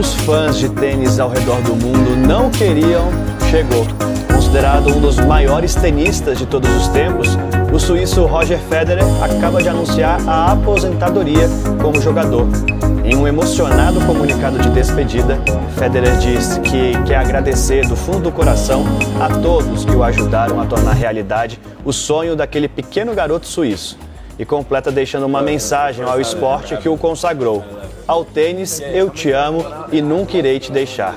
muitos fãs de tênis ao redor do mundo não queriam chegou. Considerado um dos maiores tenistas de todos os tempos, o suíço Roger Federer acaba de anunciar a aposentadoria como jogador. Em um emocionado comunicado de despedida, Federer disse que quer agradecer do fundo do coração a todos que o ajudaram a tornar realidade o sonho daquele pequeno garoto suíço. E completa deixando uma mensagem ao esporte que o consagrou ao tênis, eu te amo e nunca irei te deixar.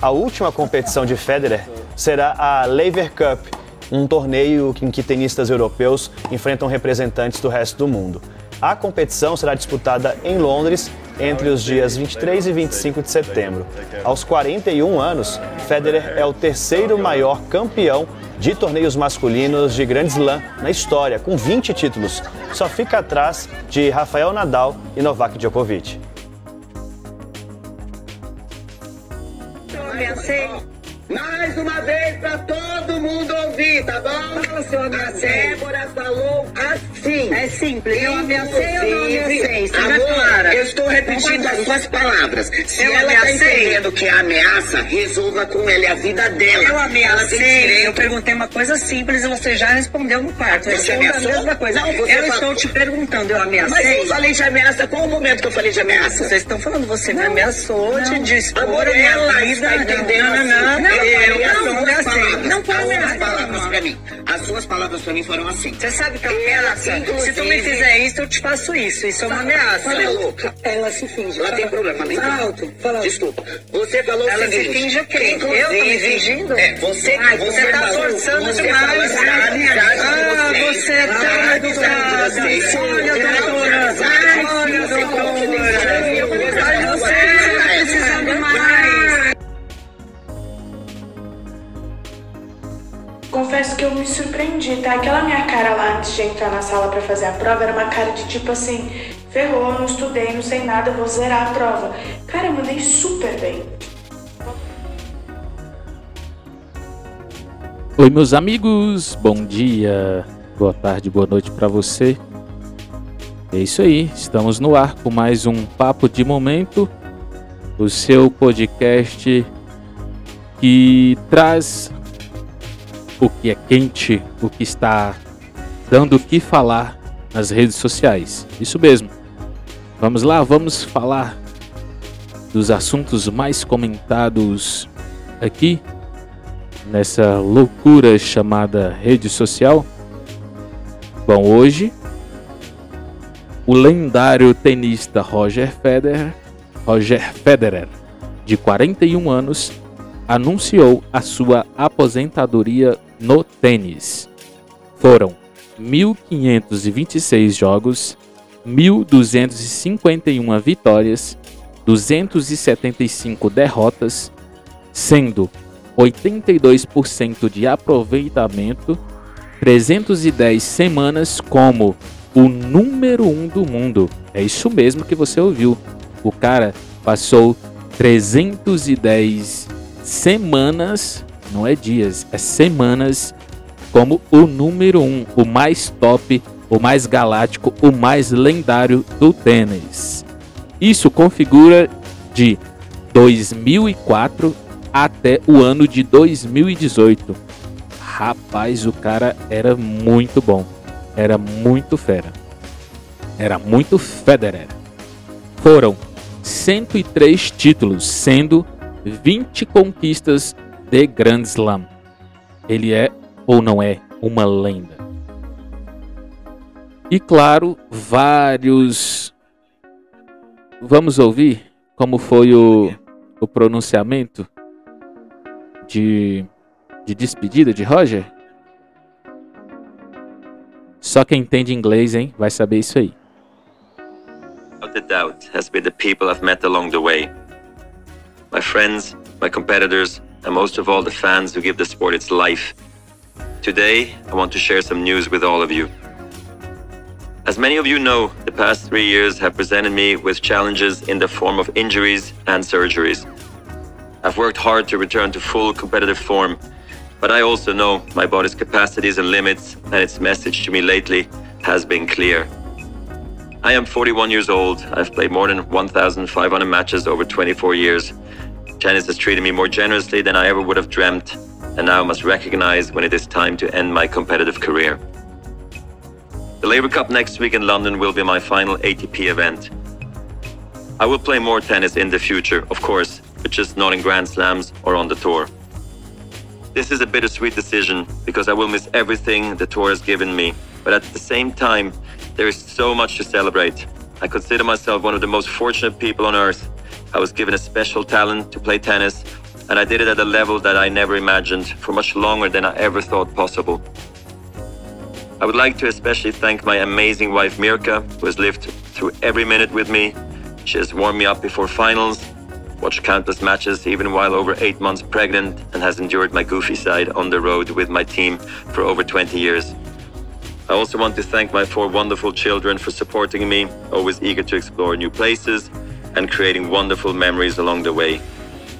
A última competição de Federer será a Lever Cup, um torneio em que tenistas europeus enfrentam representantes do resto do mundo. A competição será disputada em Londres entre os dias 23 e 25 de setembro. Aos 41 anos, Federer é o terceiro maior campeão de torneios masculinos de Grand Slam na história, com 20 títulos. Só fica atrás de Rafael Nadal e Novak Djokovic. convencer mais uma vez pra todo mundo ouvir, tá bom? Fala, seu A Débora falou assim. É simples. Eu ameacei? Seja Amor, clara. eu estou repetindo as suas palavras. Se Eu ela tá ameacei. entendendo que é ameaça, resolva com ela, é a vida dela. Eu ameacei, eu perguntei uma coisa simples e você já respondeu no quarto. Você a ameaçou? mesma coisa. Não, você eu estou te perguntando, eu Mas ameacei? eu falei de ameaça. Qual o momento que eu falei de ameaça? Vocês estão falando, você me ameaçou de dispor Amor, a minha ela está entendendo Não, assim. não, não, eu, eu não suas ameacei. palavras, Não foi as palavras pra mim. As suas palavras pra mim foram assim. Você sabe que Ela, ameaça, se tu me fizer isso, eu te faço isso. Isso é uma ameaça. Fala louca. Ela se finge. Ela tem problema mental. Fala alto, fala alto. Desculpa. Você falou Ela o se seguinte. finge o quê? Eu tô me fingindo? É, você, Ai, você tá falou- forçando você demais. falou assim, a amizade de Ah, vocês. você é vocês. Olha, doutora. Olha, doutora. Olha, você Confesso que eu me surpreendi, tá? Aquela minha cara lá antes de entrar na sala pra fazer a prova era uma cara de tipo assim: ferrou, não estudei, não sei nada, vou zerar a prova. Cara, eu mandei super bem. Oi, meus amigos, bom dia, boa tarde, boa noite para você. É isso aí, estamos no ar com mais um Papo de Momento, o seu podcast que traz o que é quente, o que está dando o que falar nas redes sociais. Isso mesmo. Vamos lá, vamos falar dos assuntos mais comentados aqui nessa loucura chamada rede social? Bom, hoje o lendário tenista Roger Federer, Roger Federer, de 41 anos, anunciou a sua aposentadoria no tênis. Foram 1526 jogos, 1251 vitórias, 275 derrotas, sendo 82% de aproveitamento, 310 semanas como o número 1 um do mundo. É isso mesmo que você ouviu. O cara passou 310 semanas, não é dias, é semanas como o número 1, um, o mais top, o mais galáctico, o mais lendário do tênis. Isso configura de 2004 até o ano de 2018. Rapaz, o cara era muito bom. Era muito fera. Era muito Federer. Foram 103 títulos, sendo 20 conquistas de Grand Slam. Ele é ou não é uma lenda. E claro, vários. Vamos ouvir como foi o, o pronunciamento de, de despedida de Roger? Só quem entende inglês, hein, vai saber isso aí. Without a doubt, has been the people I've met along the way. My friends, my competitors, and most of all the fans who give the sport its life. Today, I want to share some news with all of you. As many of you know, the past three years have presented me with challenges in the form of injuries and surgeries. I've worked hard to return to full competitive form, but I also know my body's capacities and limits, and its message to me lately has been clear. I am 41 years old. I've played more than 1,500 matches over 24 years. Tennis has treated me more generously than I ever would have dreamt, and now I must recognize when it is time to end my competitive career. The Labour Cup next week in London will be my final ATP event. I will play more tennis in the future, of course, but just not in Grand Slams or on the tour. This is a bittersweet decision because I will miss everything the tour has given me, but at the same time, there is so much to celebrate. I consider myself one of the most fortunate people on earth. I was given a special talent to play tennis, and I did it at a level that I never imagined for much longer than I ever thought possible. I would like to especially thank my amazing wife Mirka, who has lived through every minute with me. She has warmed me up before finals, watched countless matches even while over eight months pregnant, and has endured my goofy side on the road with my team for over 20 years. I also want to thank my four wonderful children for supporting me, always eager to explore new places and creating wonderful memories along the way.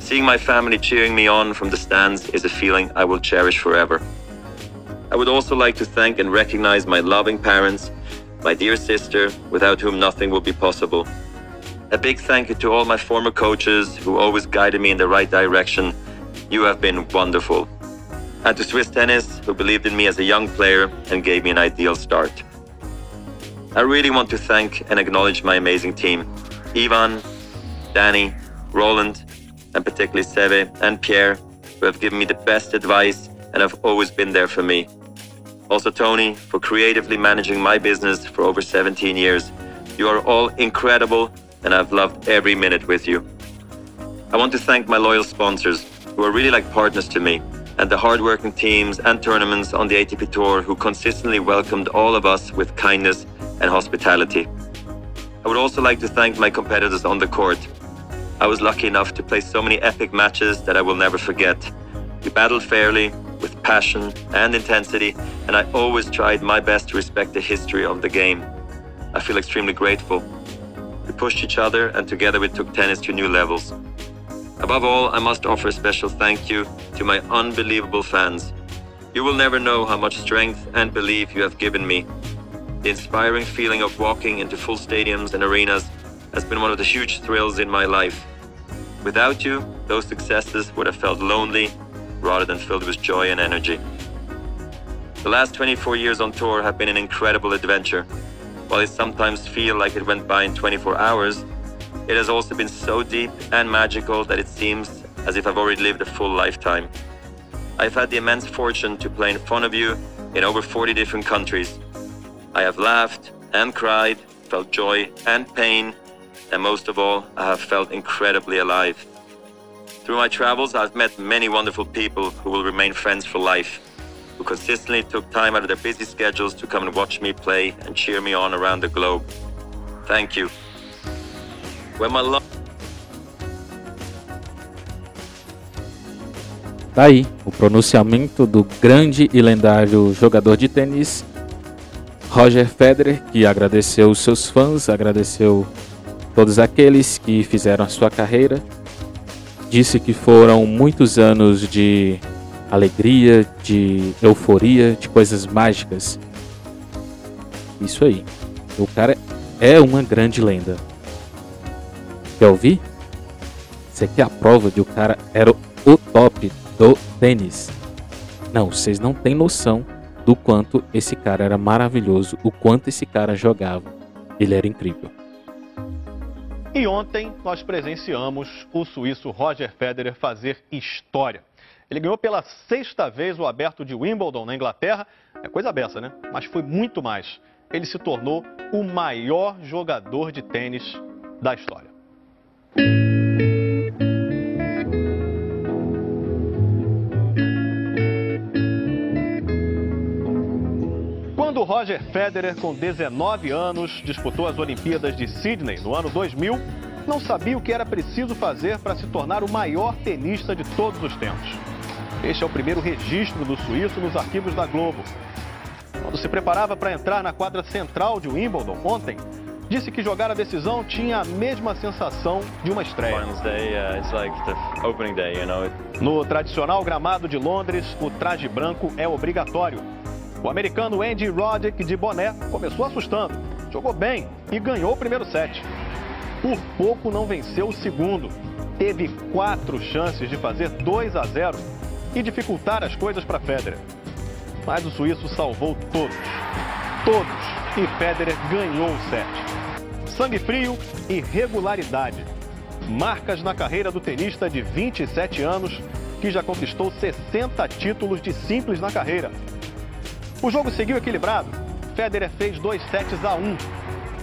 Seeing my family cheering me on from the stands is a feeling I will cherish forever. I would also like to thank and recognize my loving parents, my dear sister, without whom nothing would be possible. A big thank you to all my former coaches who always guided me in the right direction. You have been wonderful and to Swiss Tennis, who believed in me as a young player and gave me an ideal start. I really want to thank and acknowledge my amazing team Ivan, Danny, Roland, and particularly Seve and Pierre, who have given me the best advice and have always been there for me. Also, Tony, for creatively managing my business for over 17 years. You are all incredible, and I've loved every minute with you. I want to thank my loyal sponsors, who are really like partners to me and the hardworking teams and tournaments on the ATP Tour who consistently welcomed all of us with kindness and hospitality. I would also like to thank my competitors on the court. I was lucky enough to play so many epic matches that I will never forget. We battled fairly, with passion and intensity, and I always tried my best to respect the history of the game. I feel extremely grateful. We pushed each other, and together we took tennis to new levels. Above all, I must offer a special thank you to my unbelievable fans. You will never know how much strength and belief you have given me. The inspiring feeling of walking into full stadiums and arenas has been one of the huge thrills in my life. Without you, those successes would have felt lonely rather than filled with joy and energy. The last 24 years on tour have been an incredible adventure. While it sometimes feels like it went by in 24 hours, it has also been so deep and magical that it seems as if I've already lived a full lifetime. I've had the immense fortune to play in front of you in over 40 different countries. I have laughed and cried, felt joy and pain, and most of all, I have felt incredibly alive. Through my travels, I've met many wonderful people who will remain friends for life, who consistently took time out of their busy schedules to come and watch me play and cheer me on around the globe. Thank you. When my love aí o pronunciamento do grande e lendário jogador de tênis Roger Federer, que agradeceu os seus fãs, agradeceu todos aqueles que fizeram a sua carreira. Disse que foram muitos anos de alegria, de euforia, de coisas mágicas. Isso aí. O cara é uma grande lenda. Quer ouvir? Isso aqui é a prova de o cara era o top do tênis. Não, vocês não têm noção do quanto esse cara era maravilhoso, o quanto esse cara jogava. Ele era incrível. E ontem nós presenciamos o suíço Roger Federer fazer história. Ele ganhou pela sexta vez o aberto de Wimbledon na Inglaterra. É coisa beça, né? Mas foi muito mais. Ele se tornou o maior jogador de tênis da história. Quando Roger Federer, com 19 anos, disputou as Olimpíadas de Sydney no ano 2000, não sabia o que era preciso fazer para se tornar o maior tenista de todos os tempos. Este é o primeiro registro do suíço nos arquivos da Globo. Quando se preparava para entrar na quadra central de Wimbledon ontem, disse que jogar a decisão tinha a mesma sensação de uma estreia. No tradicional gramado de Londres, o traje branco é obrigatório. O americano Andy Roddick, de boné, começou assustando. jogou bem e ganhou o primeiro set. Por pouco não venceu o segundo. Teve quatro chances de fazer 2 a 0 e dificultar as coisas para Federer. Mas o suíço salvou todos. Todos. E Federer ganhou o set. Sangue frio e regularidade. Marcas na carreira do tenista de 27 anos, que já conquistou 60 títulos de simples na carreira. O jogo seguiu equilibrado. Federer fez dois sets a um,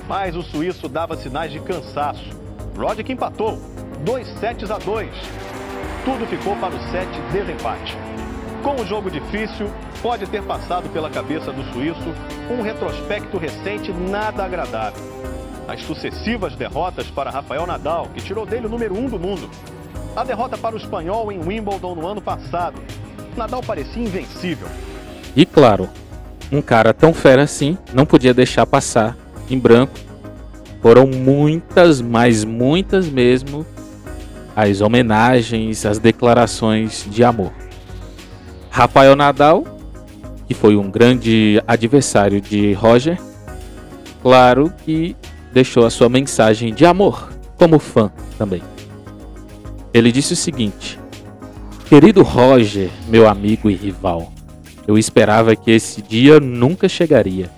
mas o suíço dava sinais de cansaço. Roddick empatou, dois sets a dois. Tudo ficou para o set desempate. Com o jogo difícil, pode ter passado pela cabeça do suíço um retrospecto recente nada agradável. As sucessivas derrotas para Rafael Nadal, que tirou dele o número um do mundo. A derrota para o espanhol em Wimbledon no ano passado. Nadal parecia invencível. E claro, um cara tão fera assim não podia deixar passar em branco. Foram muitas, mas muitas mesmo, as homenagens, as declarações de amor. Rafael Nadal, que foi um grande adversário de Roger, claro que deixou a sua mensagem de amor, como fã também. Ele disse o seguinte: Querido Roger, meu amigo e rival, eu esperava que esse dia nunca chegaria.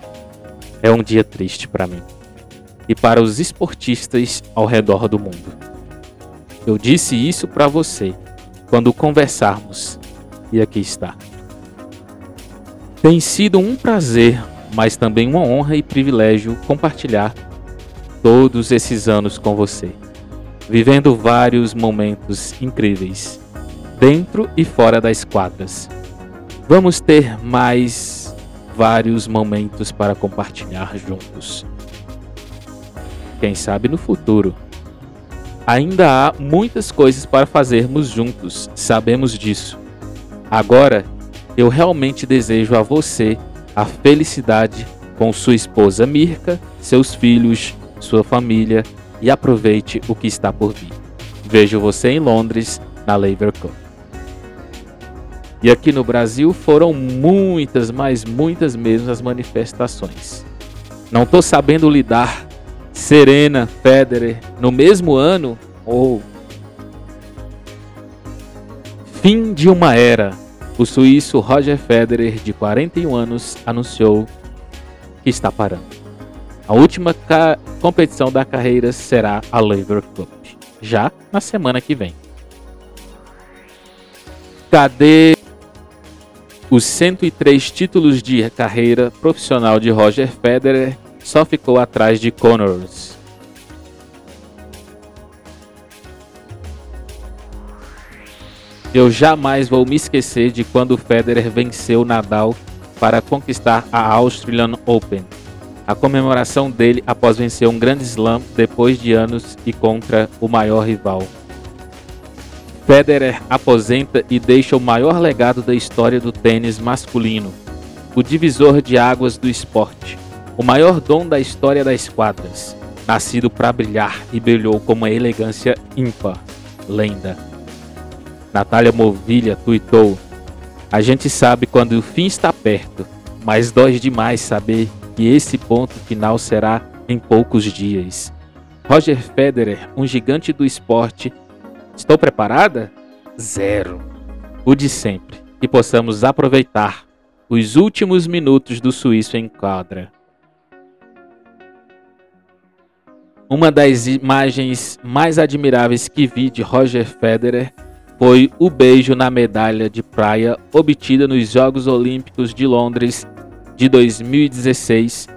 É um dia triste para mim e para os esportistas ao redor do mundo. Eu disse isso para você quando conversarmos e aqui está. Tem sido um prazer, mas também uma honra e privilégio compartilhar todos esses anos com você, vivendo vários momentos incríveis, dentro e fora das quadras. Vamos ter mais vários momentos para compartilhar juntos. Quem sabe no futuro. Ainda há muitas coisas para fazermos juntos, sabemos disso. Agora, eu realmente desejo a você a felicidade com sua esposa Mirka, seus filhos, sua família e aproveite o que está por vir. Vejo você em Londres, na Laver Cup. E aqui no Brasil foram muitas, mas muitas mesmo as manifestações. Não estou sabendo lidar. Serena, Federer, no mesmo ano ou fim de uma era. O suíço Roger Federer, de 41 anos, anunciou que está parando. A última competição da carreira será a Laver Cup, já na semana que vem. Cadê os 103 títulos de carreira profissional de Roger Federer só ficou atrás de Connors. Eu jamais vou me esquecer de quando Federer venceu Nadal para conquistar a Australian Open. A comemoração dele após vencer um grande slam depois de anos e contra o maior rival. Federer aposenta e deixa o maior legado da história do tênis masculino, o divisor de águas do esporte, o maior dom da história das quadras, nascido para brilhar e brilhou com uma elegância ímpar, lenda. Natália Movilha tuitou: A gente sabe quando o fim está perto, mas dói demais saber que esse ponto final será em poucos dias. Roger Federer, um gigante do esporte, Estou preparada? Zero. O de sempre. Que possamos aproveitar os últimos minutos do suíço em quadra. Uma das imagens mais admiráveis que vi de Roger Federer foi o beijo na medalha de praia obtida nos Jogos Olímpicos de Londres de 2016,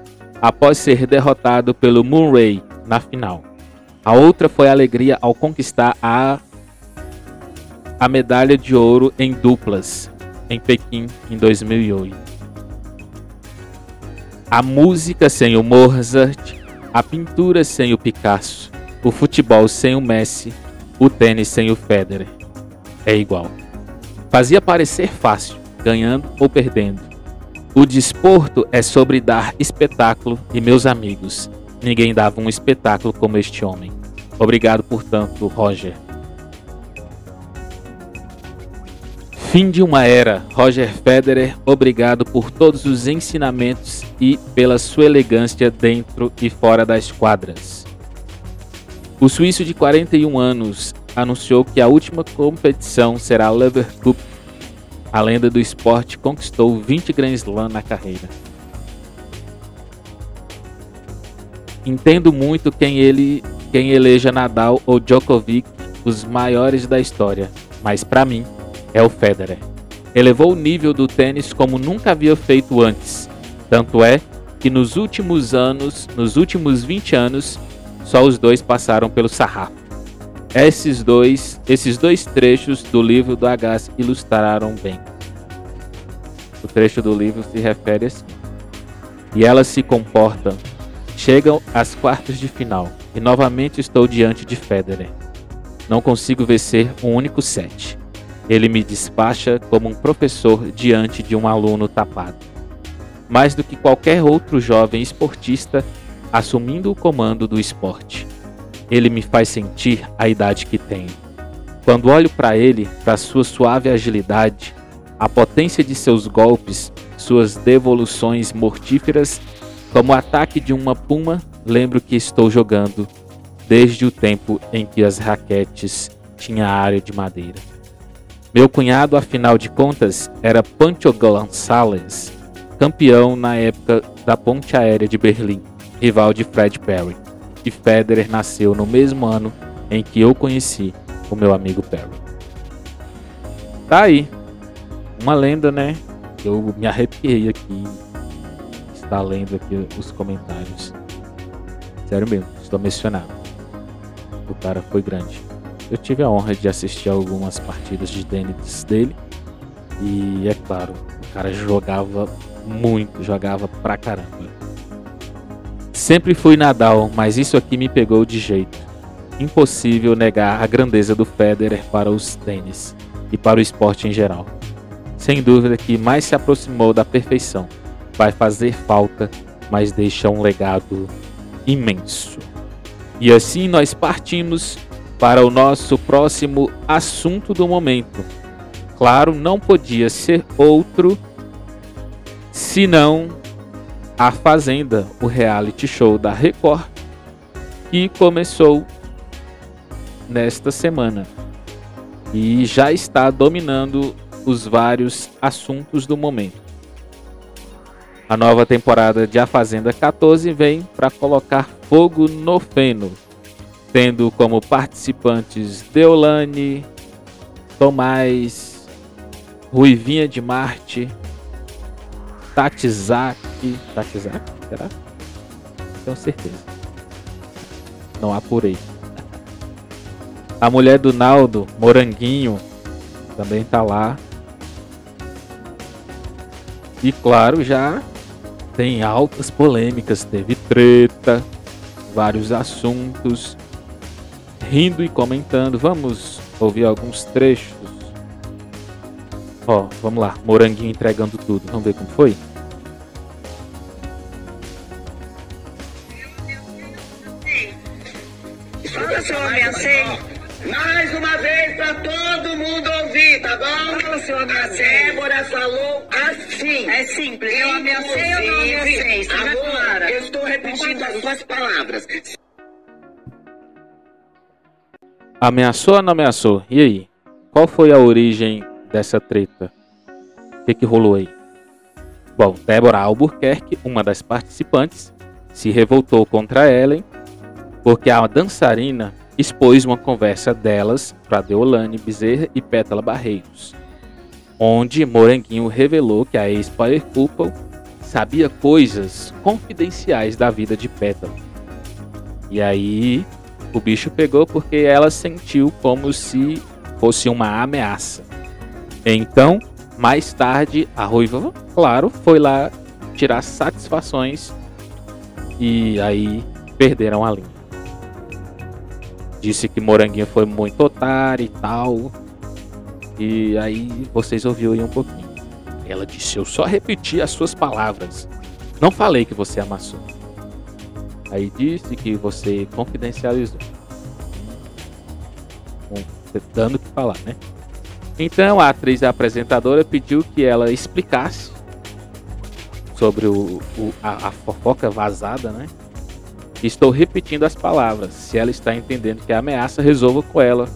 após ser derrotado pelo Murray na final. A outra foi a alegria ao conquistar a a medalha de ouro em duplas em Pequim em 2008. A música sem o Mozart, a pintura sem o Picasso, o futebol sem o Messi, o tênis sem o Federer. É igual. Fazia parecer fácil, ganhando ou perdendo. O desporto é sobre dar espetáculo e meus amigos, ninguém dava um espetáculo como este homem. Obrigado, portanto, Roger. Fim de uma era. Roger Federer, obrigado por todos os ensinamentos e pela sua elegância dentro e fora das quadras. O suíço de 41 anos anunciou que a última competição será a Lever Cup. A lenda do esporte conquistou 20 Grand Slam na carreira. Entendo muito quem ele quem eleja Nadal ou Djokovic os maiores da história, mas para mim é o Federer. Elevou o nível do tênis como nunca havia feito antes. Tanto é que nos últimos anos, nos últimos 20 anos, só os dois passaram pelo sarrafo. Esses dois, esses dois trechos do livro do Agassi ilustraram bem. O trecho do livro se refere assim: E elas se comportam, chegam às quartas de final, e novamente estou diante de Federer. Não consigo vencer um único set. Ele me despacha como um professor diante de um aluno tapado. Mais do que qualquer outro jovem esportista assumindo o comando do esporte. Ele me faz sentir a idade que tenho. Quando olho para ele, para sua suave agilidade, a potência de seus golpes, suas devoluções mortíferas, como o ataque de uma puma, lembro que estou jogando desde o tempo em que as raquetes tinham área de madeira. Meu cunhado, afinal de contas, era Pancho Gonçalves, campeão na época da Ponte Aérea de Berlim, rival de Fred Perry. E Federer nasceu no mesmo ano em que eu conheci o meu amigo Perry. Tá aí. Uma lenda, né? Eu me arrepiei aqui. Está lendo aqui os comentários. Sério mesmo, estou mencionado. O cara foi grande eu tive a honra de assistir algumas partidas de tênis dele. E é claro, o cara jogava muito, jogava pra caramba. Sempre fui Nadal, mas isso aqui me pegou de jeito. Impossível negar a grandeza do Federer para os tênis e para o esporte em geral. Sem dúvida que mais se aproximou da perfeição. Vai fazer falta, mas deixa um legado imenso. E assim nós partimos para o nosso próximo assunto do momento. Claro, não podia ser outro senão A Fazenda, o reality show da Record, que começou nesta semana e já está dominando os vários assuntos do momento. A nova temporada de A Fazenda 14 vem para colocar fogo no feno tendo como participantes Deolane, Tomás, Ruivinha de Marte, Tatizak. Tatizak? Será? Tenho certeza. Não apurei. A mulher do Naldo, Moranguinho, também tá lá. E claro, já tem altas polêmicas, teve treta, vários assuntos rindo e comentando. Vamos ouvir alguns trechos. Ó, vamos lá, Moranguinho entregando tudo. Vamos ver como foi? Fala, seu ameacei. Mais uma vez pra todo mundo ouvir, tá bom? Fala, seu A ameacei. Débora falou assim. É simples. Eu ameacei ou não ameacei? Clara. eu estou repetindo as suas palavras. Ameaçou ou não ameaçou? E aí? Qual foi a origem dessa treta? O que, que rolou aí? Bom, Débora Albuquerque, uma das participantes, se revoltou contra Ellen porque a dançarina expôs uma conversa delas para Deolane Bezerra e Pétala Barreiros, onde Moranguinho revelou que a ex-Power Couple sabia coisas confidenciais da vida de Pétala. E aí o bicho pegou porque ela sentiu como se fosse uma ameaça. Então, mais tarde, a Ruiva, claro, foi lá tirar satisfações e aí perderam a linha. Disse que Moranguinho foi muito otário e tal. E aí vocês ouviram aí um pouquinho. Ela disse: Eu só repeti as suas palavras. Não falei que você amassou. Aí disse que você confidencializou. Bom, dando o que falar, né? Então a atriz apresentadora pediu que ela explicasse sobre o, o a, a, fofoca vazada, né? Estou repetindo as palavras. Se ela está entendendo que a ameaça, resolva com ela.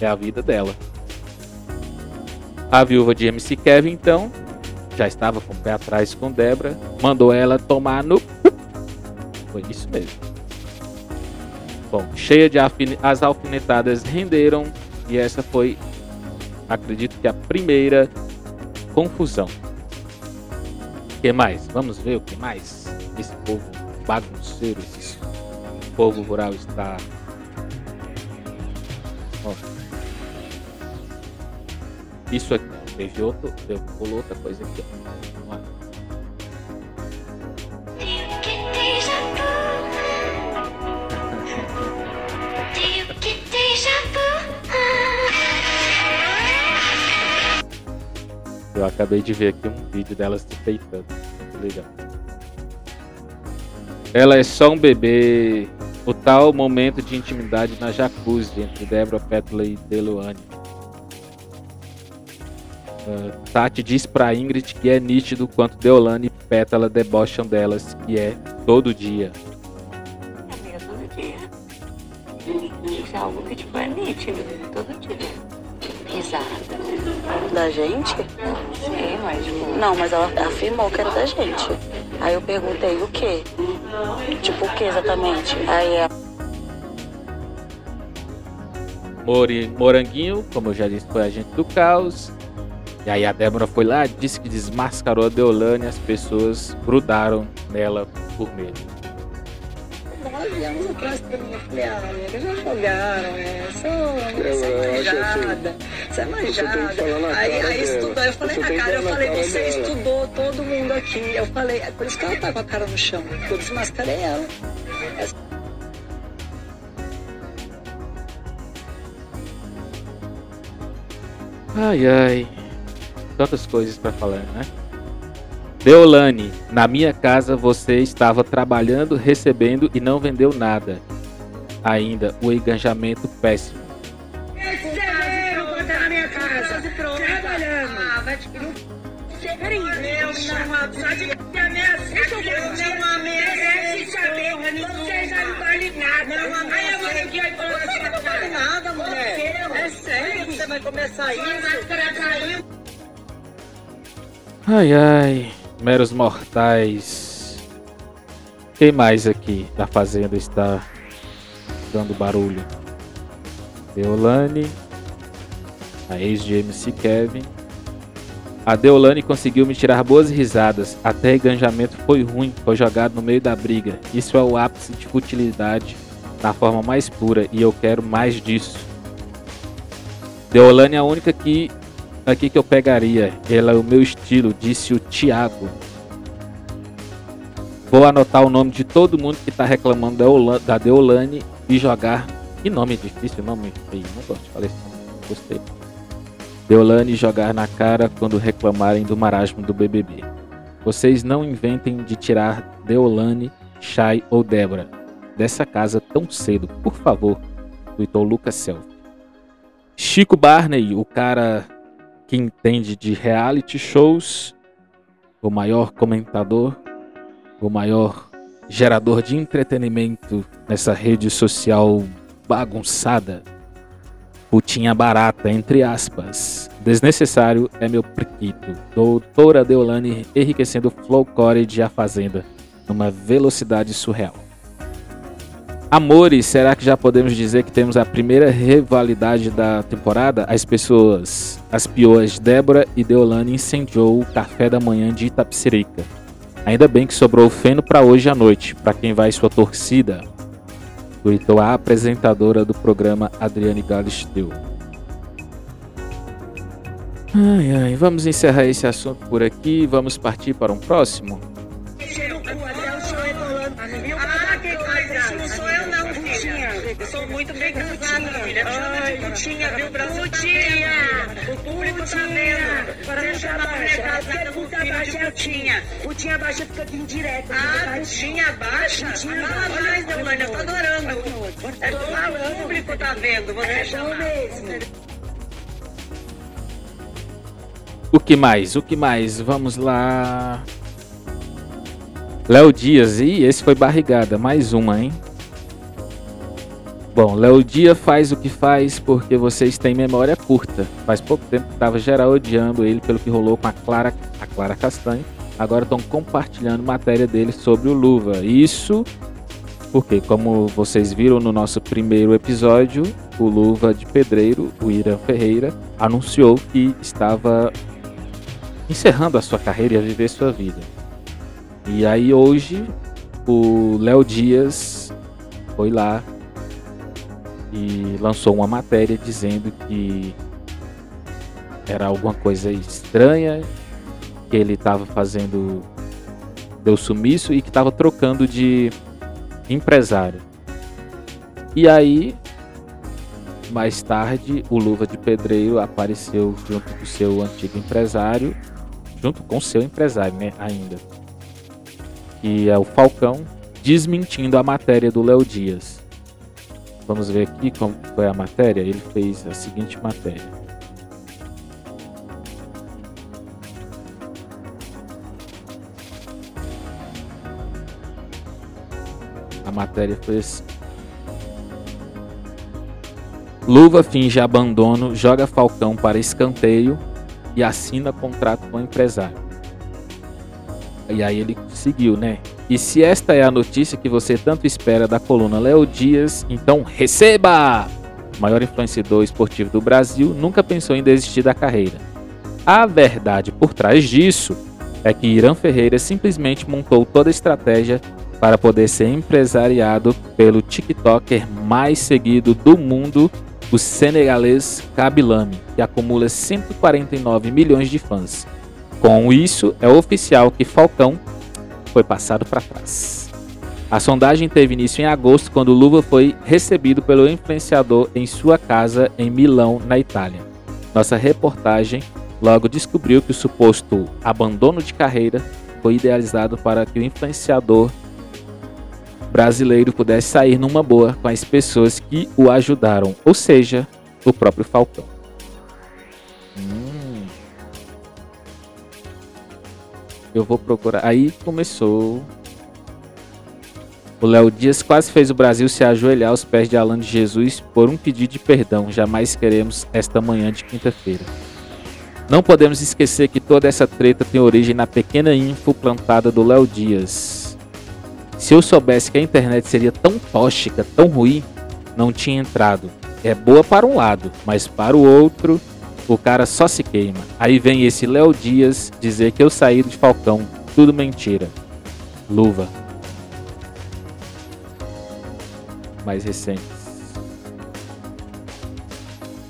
É a vida dela. A viúva de MC Kevin, então, já estava com o pé atrás com Débora, mandou ela tomar no. Foi isso mesmo. Bom, cheia de as alfinetadas renderam e essa foi, acredito que a primeira confusão. O que mais? Vamos ver o que mais? Esse povo bagunceiro, esse povo rural está. Isso aqui, teve outro, pulou outra coisa aqui. Ó. Eu acabei de ver aqui um vídeo dela se peitando. Muito legal. Ela é só um bebê. O tal momento de intimidade na jacuzzi entre Débora Petula e Deluane. Uh, Tati diz pra Ingrid que é nítido quanto Deolane e Pétala debocham delas, que é todo dia. É todo dia. Isso é algo que tipo, é nítido, todo dia. Risada. Da gente? Mas tipo. Não, mas ela afirmou que era da gente. Aí eu perguntei o quê? Tipo, o que exatamente? Aí ela. Mori, Moranguinho, como eu já disse, foi agente do caos. E aí a Débora foi lá, disse que desmascarou a Deolane e as pessoas grudaram nela por medo. Eu falei, ah, amiga, já jogaram, né? Só, você é manjada, você é manjada. Aí, aí estudou, eu falei na cara, eu falei, você estudou todo mundo aqui. Eu falei, é por isso que ela tá com a cara no chão, eu desmascarei ela. Ai, ai. Tantas coisas para falar, né? Deolane, na minha casa você estava trabalhando, recebendo e não vendeu nada. Ainda o enganjamento péssimo. Quando tá na minha casa. Trabalhando. Ah, vai te um. Peraí, eu não ameacei. Eu não ameacei saber. Você já não vale nada. Não Aí eu vou ter que ir pra você. Não vale nada, mulher. É sério que você vai começar isso? Máscara caiu. Ai ai, meros mortais. Quem mais aqui da fazenda está dando barulho? Deolane, a ex de MC Kevin. A Deolane conseguiu me tirar boas risadas, até enganjamento foi ruim, foi jogado no meio da briga. Isso é o ápice de futilidade na forma mais pura e eu quero mais disso. Deolane é a única que aqui que eu pegaria. Ela é o meu estilo, disse o Thiago. Vou anotar o nome de todo mundo que está reclamando da Deolane e jogar. Que nome difícil, nome feio. Não gosto de falar nome. Gostei. Deolane jogar na cara quando reclamarem do marasmo do BBB. Vocês não inventem de tirar Deolane, Shai ou Débora dessa casa tão cedo, por favor. Tweetou Lucas Self. Chico Barney, o cara que entende de reality shows, o maior comentador, o maior gerador de entretenimento nessa rede social bagunçada. Putinha barata, entre aspas. Desnecessário é meu priquito. Doutora Deolane enriquecendo flowcore de A Fazenda numa velocidade surreal. Amores, será que já podemos dizer que temos a primeira rivalidade da temporada? As pessoas, as piores Débora e Deolane incendiou o café da manhã de Itapsirica. Ainda bem que sobrou feno para hoje à noite, para quem vai sua torcida. Gritou a apresentadora do programa Adriane Galisteu. Ai, ai, vamos encerrar esse assunto por aqui. Vamos partir para um próximo. Viu, Brasil? Lutinha! O público tá vendo. Para não chamar a minha casa, pergunta baixa é Lutinha. Lutinha baixa fica aqui em direto. Ah, Lutinha baixa? Fala mais, Deolane, eu tô adorando. É bom, o público tá vendo, você é chamar. O que mais? O que mais? Vamos lá. Léo Dias, e esse foi barrigada, mais uma, hein? Bom, Léo Dias faz o que faz porque vocês têm memória curta. Faz pouco tempo que tava geral odiando ele pelo que rolou com a Clara, a Clara Castanho. Agora estão compartilhando matéria dele sobre o Luva. Isso porque, como vocês viram no nosso primeiro episódio, o Luva de Pedreiro, o Irã Ferreira, anunciou que estava encerrando a sua carreira e a viver sua vida. E aí hoje o Léo Dias foi lá e lançou uma matéria dizendo que era alguma coisa estranha, que ele estava fazendo deu sumiço e que estava trocando de empresário. E aí, mais tarde, o Luva de Pedreiro apareceu junto com seu antigo empresário, junto com seu empresário, né, ainda, que é o Falcão, desmentindo a matéria do Léo Dias. Vamos ver aqui como foi a matéria. Ele fez a seguinte matéria. A matéria foi assim. Luva finge abandono, joga Falcão para escanteio e assina contrato com o empresário. E aí ele seguiu, né? E se esta é a notícia que você tanto espera da coluna Léo Dias, então receba! O maior influenciador esportivo do Brasil nunca pensou em desistir da carreira. A verdade por trás disso é que Irã Ferreira simplesmente montou toda a estratégia para poder ser empresariado pelo TikToker mais seguido do mundo, o senegalês Kabilame, que acumula 149 milhões de fãs. Com isso, é oficial que Falcão foi passado para trás. A sondagem teve início em agosto, quando Luva foi recebido pelo influenciador em sua casa em Milão, na Itália. Nossa reportagem logo descobriu que o suposto abandono de carreira foi idealizado para que o influenciador brasileiro pudesse sair numa boa com as pessoas que o ajudaram, ou seja, o próprio Falcão. Eu vou procurar. Aí começou. O Léo Dias quase fez o Brasil se ajoelhar aos pés de Alan de Jesus por um pedido de perdão. Jamais queremos esta manhã de quinta-feira. Não podemos esquecer que toda essa treta tem origem na pequena info plantada do Léo Dias. Se eu soubesse que a internet seria tão tóxica, tão ruim, não tinha entrado. É boa para um lado, mas para o outro, o cara só se queima. Aí vem esse Léo Dias dizer que eu saí de Falcão. Tudo mentira. Luva. Mais recentes.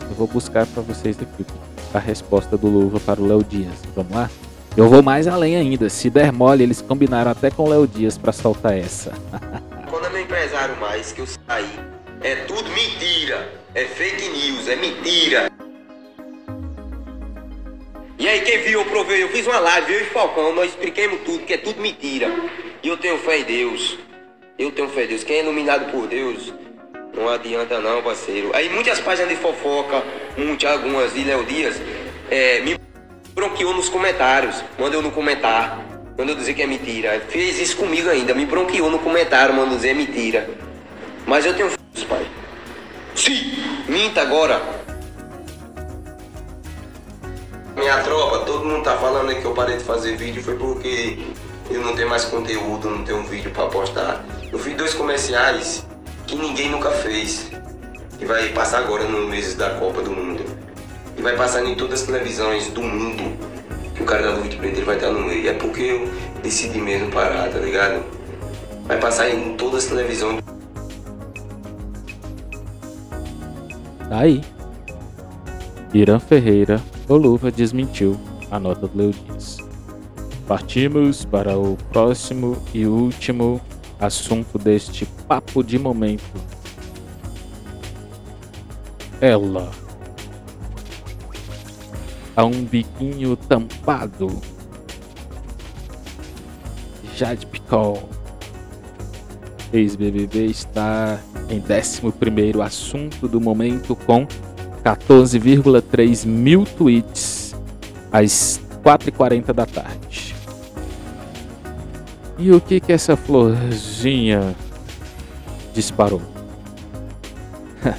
Eu vou buscar para vocês aqui a resposta do Luva para o Léo Dias. Vamos lá? Eu vou mais além ainda. Se der mole, eles combinaram até com o Léo Dias para soltar essa. Quando é meu empresário mais que eu saí, é tudo mentira. É fake news, é mentira. E aí, quem viu, eu provei, eu fiz uma live, eu e Falcão, nós expliquemos tudo, que é tudo mentira. E eu tenho fé em Deus. Eu tenho fé em Deus. Quem é iluminado por Deus, não adianta não, parceiro. Aí muitas páginas de fofoca, muitas, algumas de Léo Dias, é, me bronqueou nos comentários. Mandou no comentário. Mandou dizer que é mentira. Fez isso comigo ainda. Me bronqueou no comentário, mandou dizer é mentira. Mas eu tenho fé, pai. Sim, minta agora. Minha tropa, todo mundo tá falando que eu parei de fazer vídeo foi porque eu não tenho mais conteúdo, não tenho um vídeo para postar. Eu fiz dois comerciais que ninguém nunca fez. Que vai passar agora no meses da Copa do Mundo. E vai passar em todas as televisões do mundo. Que o cara da Luva de Pedreiro vai estar no meio. É porque eu decidi mesmo parar, tá ligado? Vai passar em todas as televisões. Aí. Irã Ferreira, o Luva desmentiu a nota do Leo Dias. Partimos para o próximo e último assunto deste papo de momento. Ela. A um biquinho tampado. Jade Picol. Ex-BBB está em 11 assunto do momento com 14,3 mil tweets às 4h40 da tarde. E o que que essa florzinha disparou?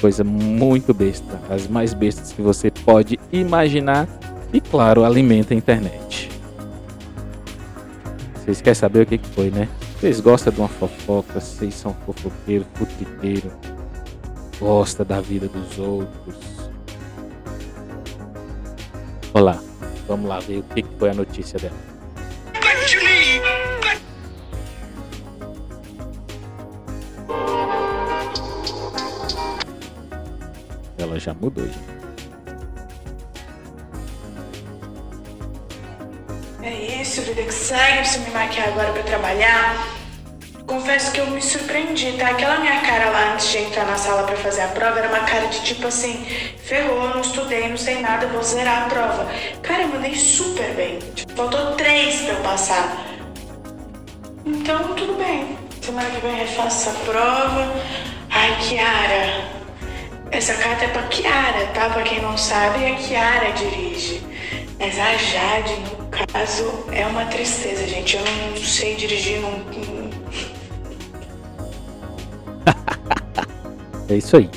Coisa muito besta, as mais bestas que você pode imaginar e claro, alimenta a internet. Vocês querem saber o que que foi, né? Vocês gostam de uma fofoca, vocês são fofoqueiro, futriqueiro, gosta da vida dos outros. Olá, vamos lá ver o que foi a notícia dela. Ela já mudou, gente. É isso, vida que segue. Preciso me maquiar agora pra trabalhar. Confesso que eu me surpreendi, tá? Aquela minha cara lá antes de entrar na sala pra fazer a prova era uma cara de tipo assim: ferrou, não estudei, não sei nada, vou zerar a prova. Cara, eu mandei super bem. Tipo, faltou três pra eu passar. Então, tudo bem. Semana que vem refaço essa prova. Ai, Kiara. Essa carta é pra Kiara, tá? Pra quem não sabe, a Kiara dirige. Mas a Jade, no caso, é uma tristeza, gente. Eu não sei dirigir, não. É isso aí.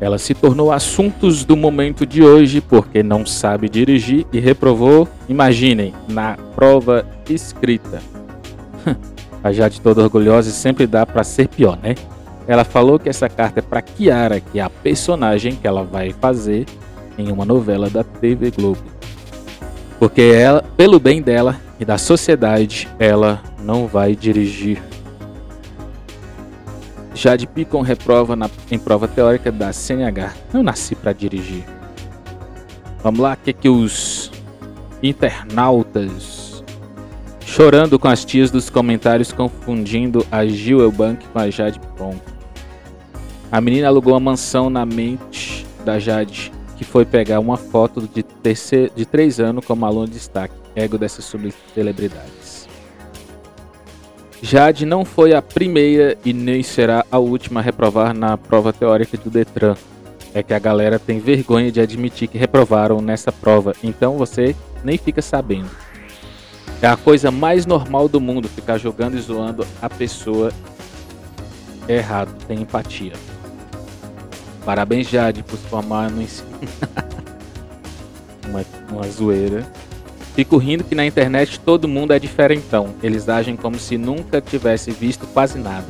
Ela se tornou assuntos do momento de hoje porque não sabe dirigir e reprovou, imaginem, na prova escrita. A Jade toda orgulhosa sempre dá para ser pior, né? Ela falou que essa carta é para Kiara, que é a personagem que ela vai fazer em uma novela da TV Globo. Porque ela, pelo bem dela e da sociedade, ela não vai dirigir Jade Picon reprova na, em prova teórica da CNH. Eu nasci para dirigir. Vamos lá, o que, que os internautas chorando com as tias dos comentários confundindo a Gil Eubank com a Jade Picon. A menina alugou uma mansão na mente da Jade, que foi pegar uma foto de, terceiro, de três anos como aluno de destaque, ego dessas celebridades. Jade não foi a primeira e nem será a última a reprovar na prova teórica do Detran. É que a galera tem vergonha de admitir que reprovaram nessa prova, então você nem fica sabendo. É a coisa mais normal do mundo ficar jogando e zoando a pessoa errado, tem empatia. Parabéns, Jade, por se formar no ensino. uma, uma zoeira. Fico rindo que na internet todo mundo é diferentão. Eles agem como se nunca tivesse visto quase nada.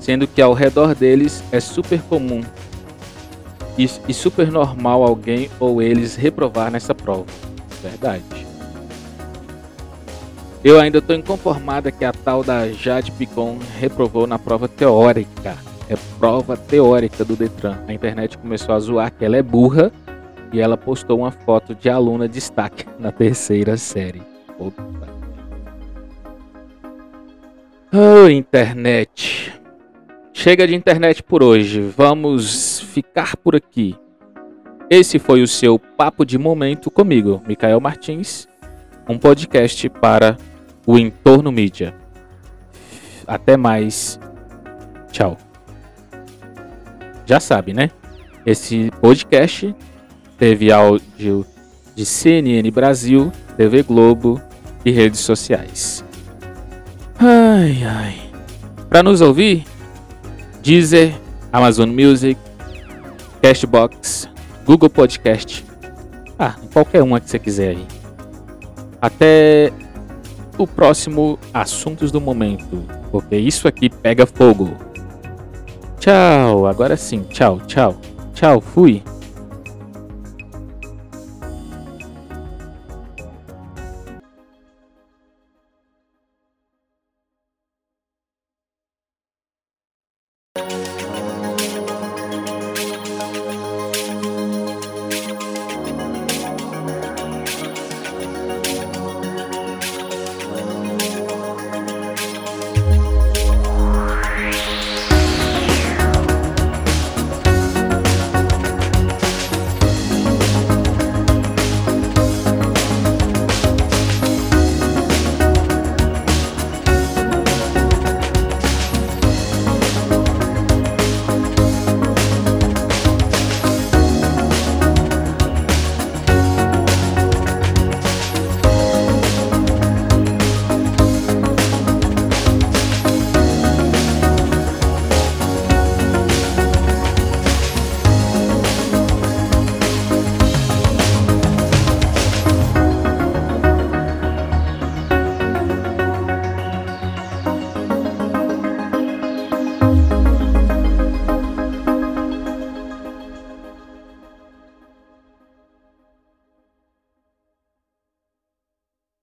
Sendo que ao redor deles é super comum e, e super normal alguém ou eles reprovar nessa prova. Verdade. Eu ainda estou inconformada que a tal da Jade Picon reprovou na prova teórica. É prova teórica do Detran. A internet começou a zoar que ela é burra e ela postou uma foto de aluna destaque na terceira série. Opa. Oh, internet. Chega de internet por hoje. Vamos ficar por aqui. Esse foi o seu Papo de Momento comigo, Micael Martins, um podcast para o Entorno Mídia. Até mais. Tchau. Já sabe, né? Esse podcast teve áudio de CNN Brasil, TV Globo e redes sociais. Ai, ai. Para nos ouvir, Deezer, Amazon Music, Cashbox, Google Podcast. Ah, qualquer uma que você quiser aí. Até o próximo Assuntos do Momento, porque isso aqui pega fogo. Tchau, agora sim, tchau, tchau, tchau, fui.